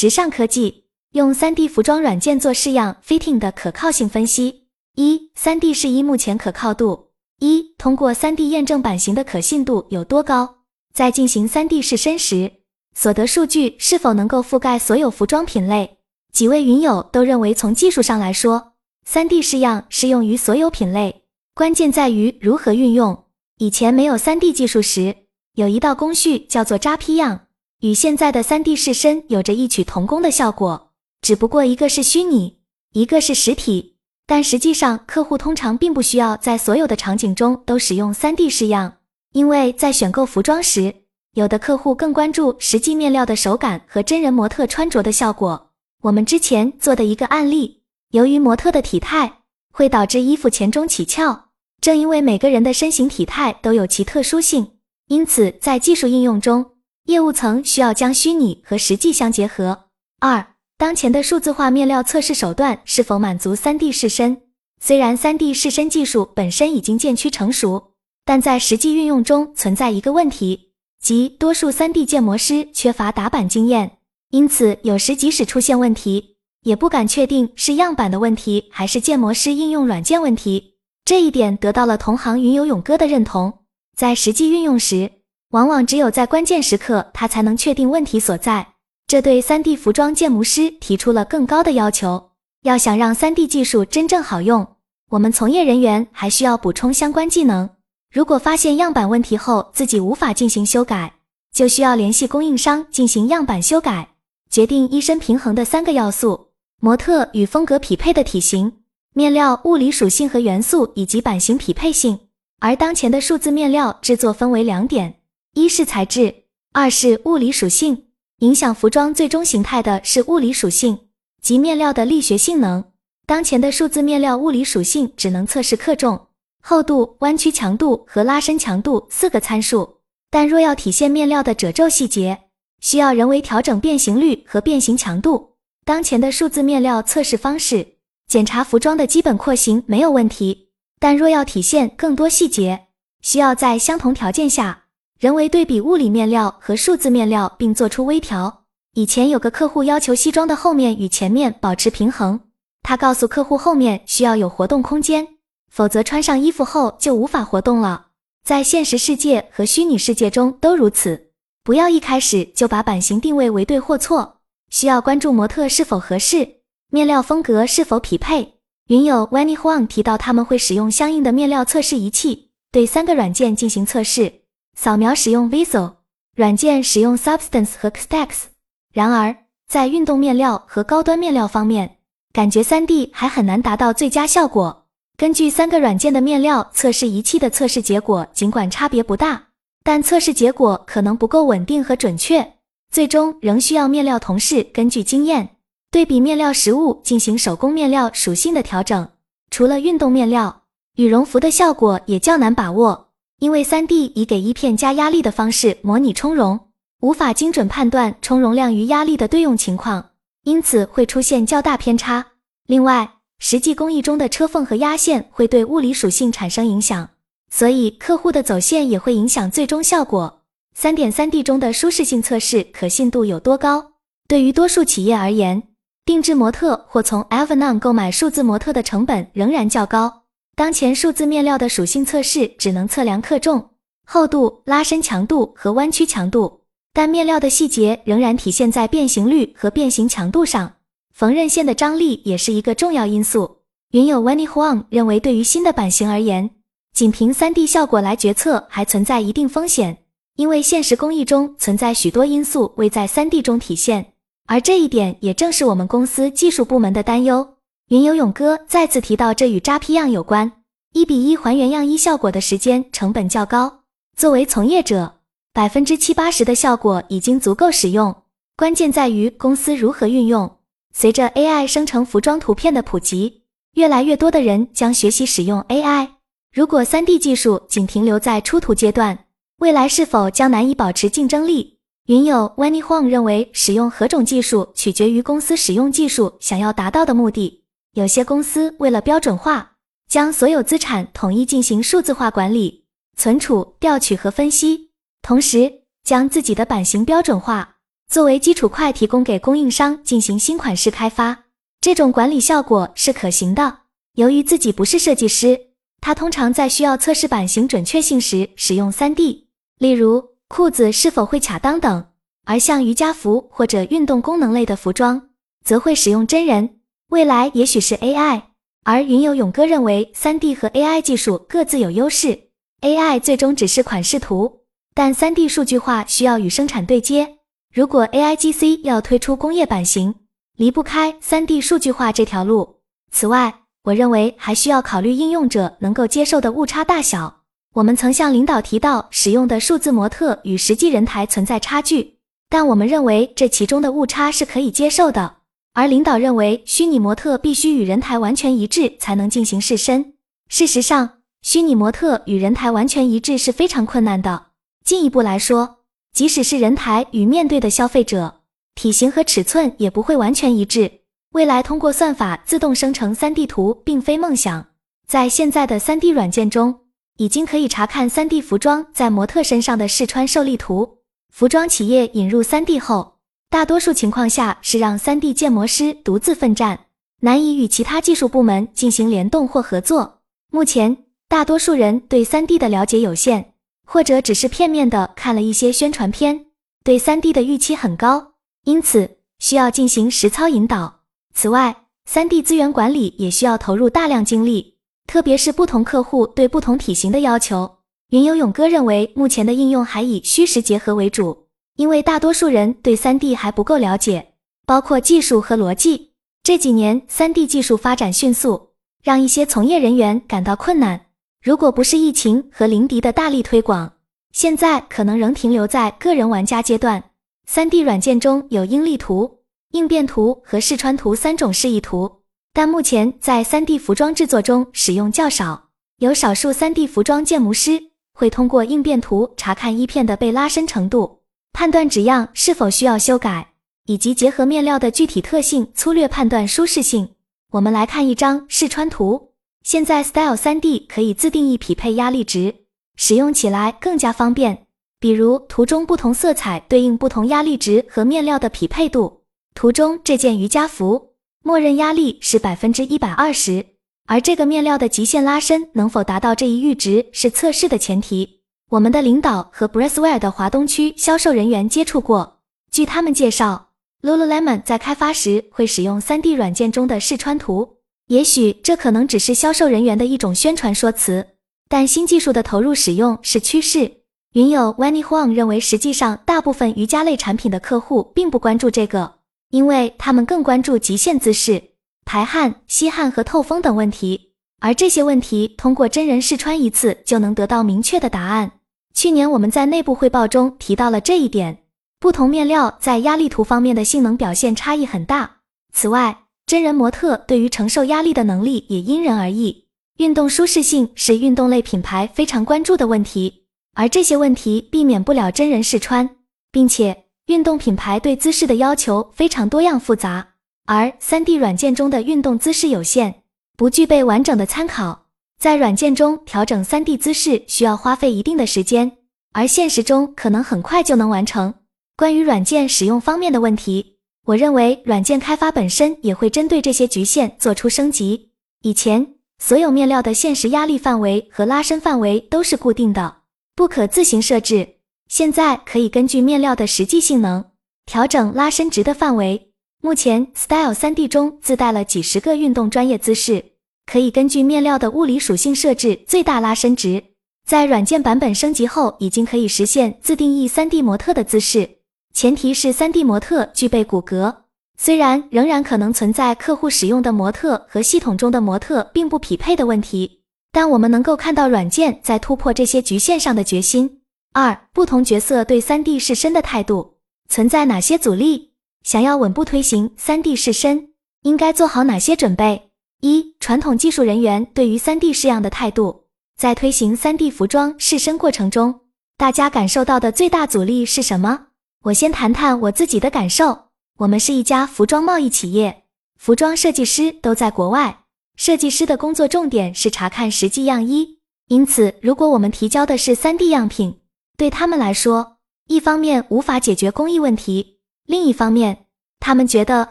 时尚科技用 3D 服装软件做式样 fitting 的可靠性分析。一、3D 试衣目前可靠度。一、通过 3D 验证版型的可信度有多高？在进行 3D 试身时，所得数据是否能够覆盖所有服装品类？几位云友都认为，从技术上来说，3D 试样适用于所有品类，关键在于如何运用。以前没有 3D 技术时，有一道工序叫做扎坯样，与现在的 3D 试身有着异曲同工的效果，只不过一个是虚拟，一个是实体。但实际上，客户通常并不需要在所有的场景中都使用 3D 试样，因为在选购服装时，有的客户更关注实际面料的手感和真人模特穿着的效果。我们之前做的一个案例，由于模特的体态会导致衣服前中起翘，正因为每个人的身形体态都有其特殊性，因此在技术应用中，业务层需要将虚拟和实际相结合。二当前的数字化面料测试手段是否满足 3D 试身？虽然 3D 试身技术本身已经渐趋成熟，但在实际运用中存在一个问题，即多数 3D 建模师缺乏打板经验，因此有时即使出现问题，也不敢确定是样板的问题还是建模师应用软件问题。这一点得到了同行云游勇哥的认同。在实际运用时，往往只有在关键时刻，他才能确定问题所在。这对 3D 服装建模师提出了更高的要求。要想让 3D 技术真正好用，我们从业人员还需要补充相关技能。如果发现样板问题后自己无法进行修改，就需要联系供应商进行样板修改。决定衣身平衡的三个要素：模特与风格匹配的体型、面料物理属性和元素以及版型匹配性。而当前的数字面料制作分为两点：一是材质，二是物理属性。影响服装最终形态的是物理属性及面料的力学性能。当前的数字面料物理属性只能测试克重、厚度、弯曲强度和拉伸强度四个参数，但若要体现面料的褶皱细节，需要人为调整变形率和变形强度。当前的数字面料测试方式检查服装的基本廓形没有问题，但若要体现更多细节，需要在相同条件下。人为对比物理面料和数字面料，并做出微调。以前有个客户要求西装的后面与前面保持平衡，他告诉客户后面需要有活动空间，否则穿上衣服后就无法活动了。在现实世界和虚拟世界中都如此。不要一开始就把版型定位为对或错，需要关注模特是否合适，面料风格是否匹配。云友 Wenny Huang 提到他们会使用相应的面料测试仪器，对三个软件进行测试。扫描使用 Visual 软件，使用 Substance 和 Xtex。然而，在运动面料和高端面料方面，感觉 3D 还很难达到最佳效果。根据三个软件的面料测试仪器的测试结果，尽管差别不大，但测试结果可能不够稳定和准确，最终仍需要面料同事根据经验对比面料实物进行手工面料属性的调整。除了运动面料，羽绒服的效果也较难把握。因为 3D 以给衣片加压力的方式模拟充绒，无法精准判断充绒量与压力的对用情况，因此会出现较大偏差。另外，实际工艺中的车缝和压线会对物理属性产生影响，所以客户的走线也会影响最终效果。三点三 D 中的舒适性测试可信度有多高？对于多数企业而言，定制模特或从 Avanon 购买数字模特的成本仍然较高。当前数字面料的属性测试只能测量克重、厚度、拉伸强度和弯曲强度，但面料的细节仍然体现在变形率和变形强度上。缝纫线的张力也是一个重要因素。云友 Wenny Huang 认为，对于新的版型而言，仅凭 3D 效果来决策还存在一定风险，因为现实工艺中存在许多因素未在 3D 中体现，而这一点也正是我们公司技术部门的担忧。云游勇哥再次提到，这与扎批样有关。一比一还原样衣效果的时间成本较高。作为从业者，百分之七八十的效果已经足够使用，关键在于公司如何运用。随着 AI 生成服装图片的普及，越来越多的人将学习使用 AI。如果 3D 技术仅停留在出图阶段，未来是否将难以保持竞争力？云友 Wenny Huang 认为，使用何种技术取决于公司使用技术想要达到的目的。有些公司为了标准化，将所有资产统一进行数字化管理、存储、调取和分析，同时将自己的版型标准化，作为基础块提供给供应商进行新款式开发。这种管理效果是可行的。由于自己不是设计师，他通常在需要测试版型准确性时使用 3D，例如裤子是否会卡裆等；而像瑜伽服或者运动功能类的服装，则会使用真人。未来也许是 AI。而云游勇哥认为，3D 和 AI 技术各自有优势。AI 最终只是款式图，但 3D 数据化需要与生产对接。如果 AIGC 要推出工业版型，离不开 3D 数据化这条路。此外，我认为还需要考虑应用者能够接受的误差大小。我们曾向领导提到，使用的数字模特与实际人台存在差距，但我们认为这其中的误差是可以接受的。而领导认为，虚拟模特必须与人台完全一致才能进行试身。事实上，虚拟模特与人台完全一致是非常困难的。进一步来说，即使是人台与面对的消费者。体型和尺寸也不会完全一致。未来通过算法自动生成 3D 图并非梦想。在现在的 3D 软件中，已经可以查看 3D 服装在模特身上的试穿受力图。服装企业引入 3D 后，大多数情况下是让 3D 建模师独自奋战，难以与其他技术部门进行联动或合作。目前，大多数人对 3D 的了解有限，或者只是片面的看了一些宣传片，对 3D 的预期很高。因此，需要进行实操引导。此外，3D 资源管理也需要投入大量精力，特别是不同客户对不同体型的要求。云游勇哥认为，目前的应用还以虚实结合为主，因为大多数人对 3D 还不够了解，包括技术和逻辑。这几年，3D 技术发展迅速，让一些从业人员感到困难。如果不是疫情和林迪的大力推广，现在可能仍停留在个人玩家阶段。3D 软件中有应力图、应变图和试穿图三种示意图，但目前在 3D 服装制作中使用较少。有少数 3D 服装建模师会通过应变图查看衣片的被拉伸程度，判断纸样是否需要修改，以及结合面料的具体特性粗略判断舒适性。我们来看一张试穿图。现在 Style 3D 可以自定义匹配压力值，使用起来更加方便。比如图中不同色彩对应不同压力值和面料的匹配度。图中这件瑜伽服默认压力是百分之一百二十，而这个面料的极限拉伸能否达到这一阈值是测试的前提。我们的领导和 b r e s w e a r 的华东区销售人员接触过，据他们介绍，Lululemon 在开发时会使用 3D 软件中的试穿图。也许这可能只是销售人员的一种宣传说辞，但新技术的投入使用是趋势。云友 Wenny Huang 认为，实际上大部分瑜伽类产品的客户并不关注这个，因为他们更关注极限姿势、排汗、吸汗和透风等问题，而这些问题通过真人试穿一次就能得到明确的答案。去年我们在内部汇报中提到了这一点。不同面料在压力图方面的性能表现差异很大。此外，真人模特对于承受压力的能力也因人而异。运动舒适性是运动类品牌非常关注的问题。而这些问题避免不了真人试穿，并且运动品牌对姿势的要求非常多样复杂，而 3D 软件中的运动姿势有限，不具备完整的参考。在软件中调整 3D 姿势需要花费一定的时间，而现实中可能很快就能完成。关于软件使用方面的问题，我认为软件开发本身也会针对这些局限做出升级。以前所有面料的现实压力范围和拉伸范围都是固定的。不可自行设置，现在可以根据面料的实际性能调整拉伸值的范围。目前 Style 3D 中自带了几十个运动专业姿势，可以根据面料的物理属性设置最大拉伸值。在软件版本升级后，已经可以实现自定义 3D 模特的姿势，前提是 3D 模特具备骨骼。虽然仍然可能存在客户使用的模特和系统中的模特并不匹配的问题。但我们能够看到软件在突破这些局限上的决心。二、不同角色对 3D 试身的态度存在哪些阻力？想要稳步推行 3D 试身，应该做好哪些准备？一、传统技术人员对于 3D 试样的态度，在推行 3D 服装试身过程中，大家感受到的最大阻力是什么？我先谈谈我自己的感受。我们是一家服装贸易企业，服装设计师都在国外。设计师的工作重点是查看实际样衣，因此，如果我们提交的是 3D 样品，对他们来说，一方面无法解决工艺问题，另一方面，他们觉得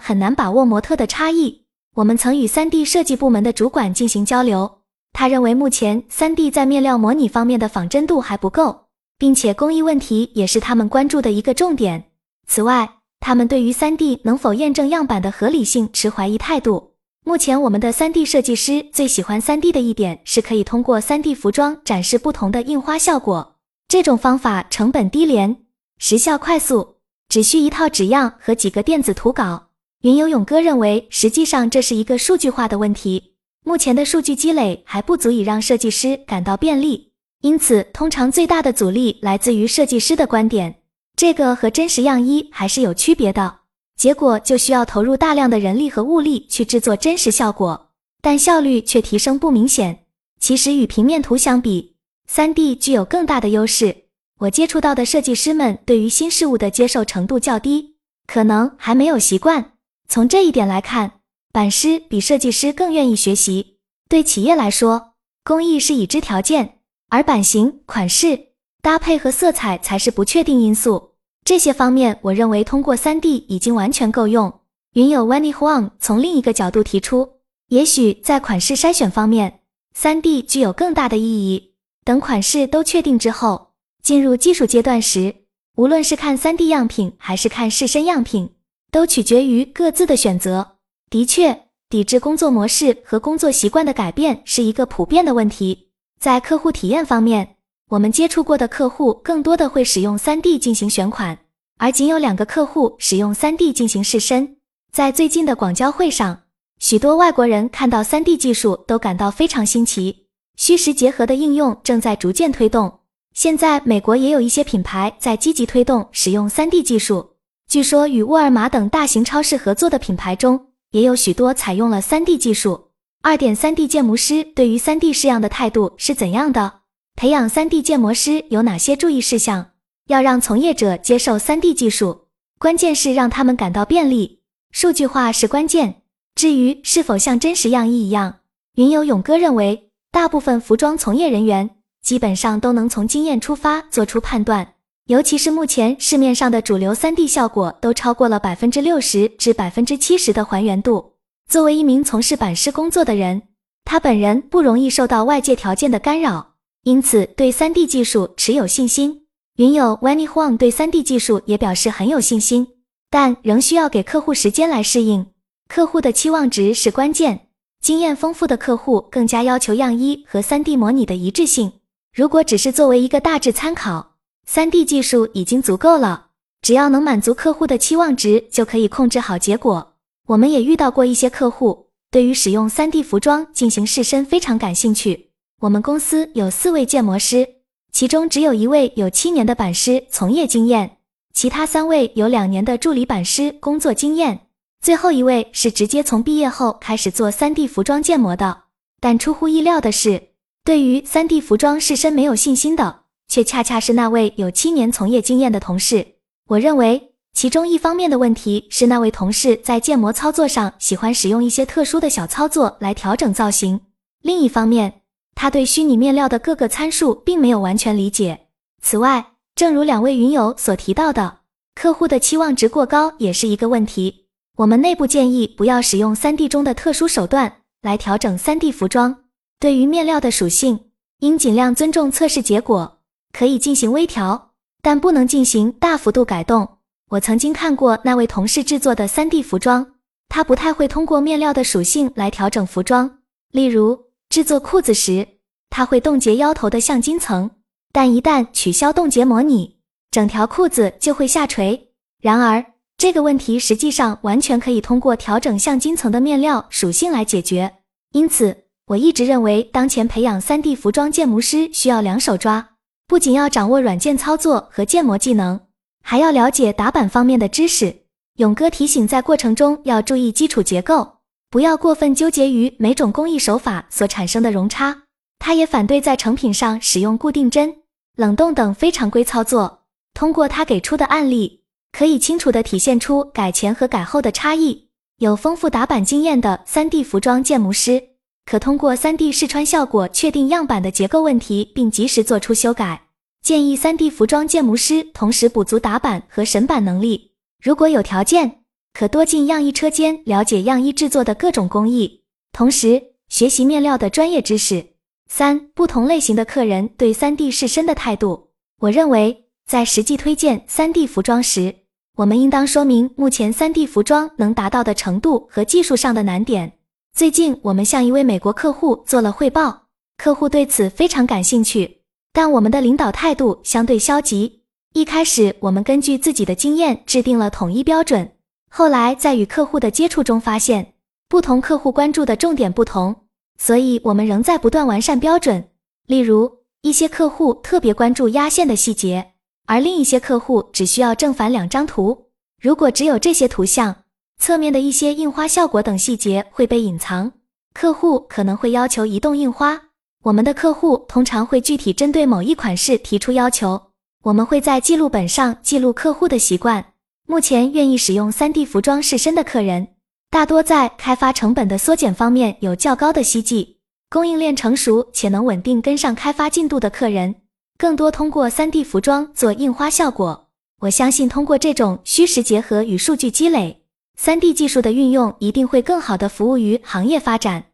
很难把握模特的差异。我们曾与 3D 设计部门的主管进行交流，他认为目前 3D 在面料模拟方面的仿真度还不够，并且工艺问题也是他们关注的一个重点。此外，他们对于 3D 能否验证样板的合理性持怀疑态度。目前，我们的 3D 设计师最喜欢 3D 的一点是可以通过 3D 服装展示不同的印花效果，这种方法成本低廉，时效快速。只需一套纸样和几个电子图稿。云游勇哥认为，实际上这是一个数据化的问题。目前的数据积累还不足以让设计师感到便利，因此通常最大的阻力来自于设计师的观点。这个和真实样衣还是有区别的。结果就需要投入大量的人力和物力去制作真实效果，但效率却提升不明显。其实与平面图相比，3D 具有更大的优势。我接触到的设计师们对于新事物的接受程度较低，可能还没有习惯。从这一点来看，版师比设计师更愿意学习。对企业来说，工艺是已知条件，而版型、款式、搭配和色彩才是不确定因素。这些方面，我认为通过 3D 已经完全够用。云友 Wenny Huang 从另一个角度提出，也许在款式筛选方面，3D 具有更大的意义。等款式都确定之后。进入技术阶段时，无论是看 3D 样品还是看试身样品，都取决于各自的选择。的确，抵制工作模式和工作习惯的改变是一个普遍的问题。在客户体验方面，我们接触过的客户更多的会使用 3D 进行选款，而仅有两个客户使用 3D 进行试身。在最近的广交会上，许多外国人看到 3D 技术都感到非常新奇。虚实结合的应用正在逐渐推动。现在，美国也有一些品牌在积极推动使用 3D 技术。据说，与沃尔玛等大型超市合作的品牌中，也有许多采用了 3D 技术。二点 3D 建模师对于 3D 式样的态度是怎样的？培养 3D 建模师有哪些注意事项？要让从业者接受 3D 技术，关键是让他们感到便利。数据化是关键。至于是否像真实样衣一样，云游勇哥认为，大部分服装从业人员。基本上都能从经验出发做出判断，尤其是目前市面上的主流 3D 效果都超过了百分之六十至百分之七十的还原度。作为一名从事版师工作的人，他本人不容易受到外界条件的干扰，因此对 3D 技术持有信心。云友 Wenny Huang 对 3D 技术也表示很有信心，但仍需要给客户时间来适应。客户的期望值是关键，经验丰富的客户更加要求样衣和 3D 模拟的一致性。如果只是作为一个大致参考，3D 技术已经足够了。只要能满足客户的期望值，就可以控制好结果。我们也遇到过一些客户，对于使用 3D 服装进行试身非常感兴趣。我们公司有四位建模师，其中只有一位有七年的版师从业经验，其他三位有两年的助理版师工作经验，最后一位是直接从毕业后开始做 3D 服装建模的。但出乎意料的是。对于 3D 服装试身没有信心的，却恰恰是那位有七年从业经验的同事。我认为，其中一方面的问题是那位同事在建模操作上喜欢使用一些特殊的小操作来调整造型；另一方面，他对虚拟面料的各个参数并没有完全理解。此外，正如两位云友所提到的，客户的期望值过高也是一个问题。我们内部建议不要使用 3D 中的特殊手段来调整 3D 服装。对于面料的属性，应尽量尊重测试结果，可以进行微调，但不能进行大幅度改动。我曾经看过那位同事制作的 3D 服装，他不太会通过面料的属性来调整服装。例如，制作裤子时，他会冻结腰头的橡筋层，但一旦取消冻结模拟，整条裤子就会下垂。然而，这个问题实际上完全可以通过调整橡筋层的面料属性来解决。因此，我一直认为，当前培养 3D 服装建模师需要两手抓，不仅要掌握软件操作和建模技能，还要了解打板方面的知识。勇哥提醒，在过程中要注意基础结构，不要过分纠结于每种工艺手法所产生的容差。他也反对在成品上使用固定针、冷冻等非常规操作。通过他给出的案例，可以清楚地体现出改前和改后的差异。有丰富打板经验的 3D 服装建模师。可通过 3D 试穿效果确定样板的结构问题，并及时做出修改。建议 3D 服装建模师同时补足打板和审板能力。如果有条件，可多进样衣车间了解样衣制作的各种工艺，同时学习面料的专业知识。三、不同类型的客人对 3D 试身的态度。我认为，在实际推荐 3D 服装时，我们应当说明目前 3D 服装能达到的程度和技术上的难点。最近，我们向一位美国客户做了汇报，客户对此非常感兴趣，但我们的领导态度相对消极。一开始，我们根据自己的经验制定了统一标准，后来在与客户的接触中发现，不同客户关注的重点不同。所以，我们仍在不断完善标准。例如，一些客户特别关注压线的细节，而另一些客户只需要正反两张图。如果只有这些图像，侧面的一些印花效果等细节会被隐藏。客户可能会要求移动印花。我们的客户通常会具体针对某一款式提出要求。我们会在记录本上记录客户的习惯。目前愿意使用 3D 服装试身的客人。大多在开发成本的缩减方面有较高的希冀，供应链成熟且能稳定跟上开发进度的客人，更多通过 3D 服装做印花效果。我相信通过这种虚实结合与数据积累三 D 技术的运用一定会更好的服务于行业发展。